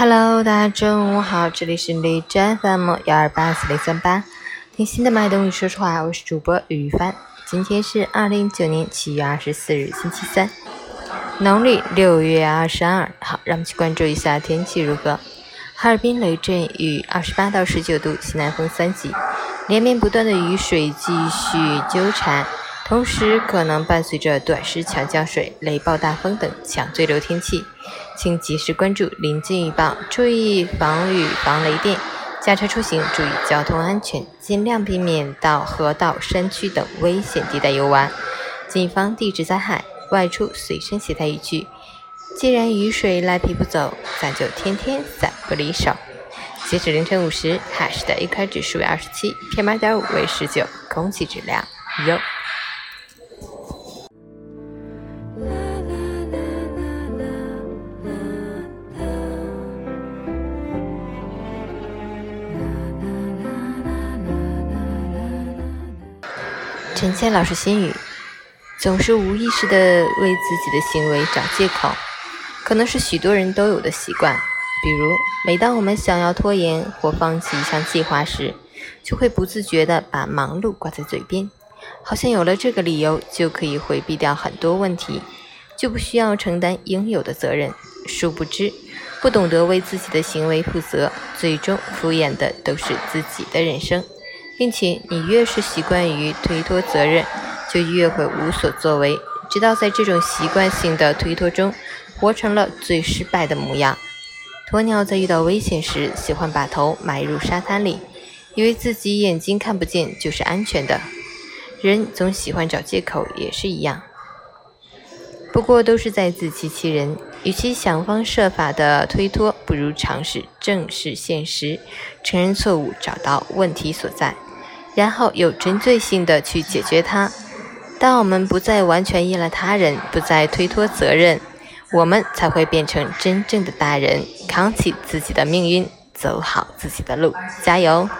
Hello，大家中午好，这里是李真 FM 幺二八四零三八，听心的脉动与说实话，我是主播雨帆。今天是二零一九年七月二十四日，星期三，农历六月二十二。好，让我们去关注一下天气如何。哈尔滨雷阵雨，二十八到十九度，西南风三级，连绵不断的雨水继续纠缠，同时可能伴随着短时强降水、雷暴大风等强对流天气。请及时关注临近预报，注意防雨防雷电。驾车出行注意交通安全，尽量避免到河道、山区等危险地带游玩。谨防地质灾害，外出随身携带雨具。既然雨水赖皮不走，咱就天天伞不离手。截止凌晨五时，海市的 AQI 指数为二十七，PM 二点五为十九，空气质量优。陈谦老师心语：总是无意识地为自己的行为找借口，可能是许多人都有的习惯。比如，每当我们想要拖延或放弃一项计划时，就会不自觉地把忙碌挂在嘴边，好像有了这个理由就可以回避掉很多问题，就不需要承担应有的责任。殊不知，不懂得为自己的行为负责，最终敷衍的都是自己的人生。并且，你越是习惯于推脱责任，就越会无所作为，直到在这种习惯性的推脱中，活成了最失败的模样。鸵鸟在遇到危险时，喜欢把头埋入沙滩里，以为自己眼睛看不见就是安全的。人总喜欢找借口，也是一样。不过都是在自欺欺人。与其想方设法的推脱，不如尝试正视现实，承认错误，找到问题所在。然后有针对性的去解决它。当我们不再完全依赖他人，不再推脱责任，我们才会变成真正的大人，扛起自己的命运，走好自己的路。加油！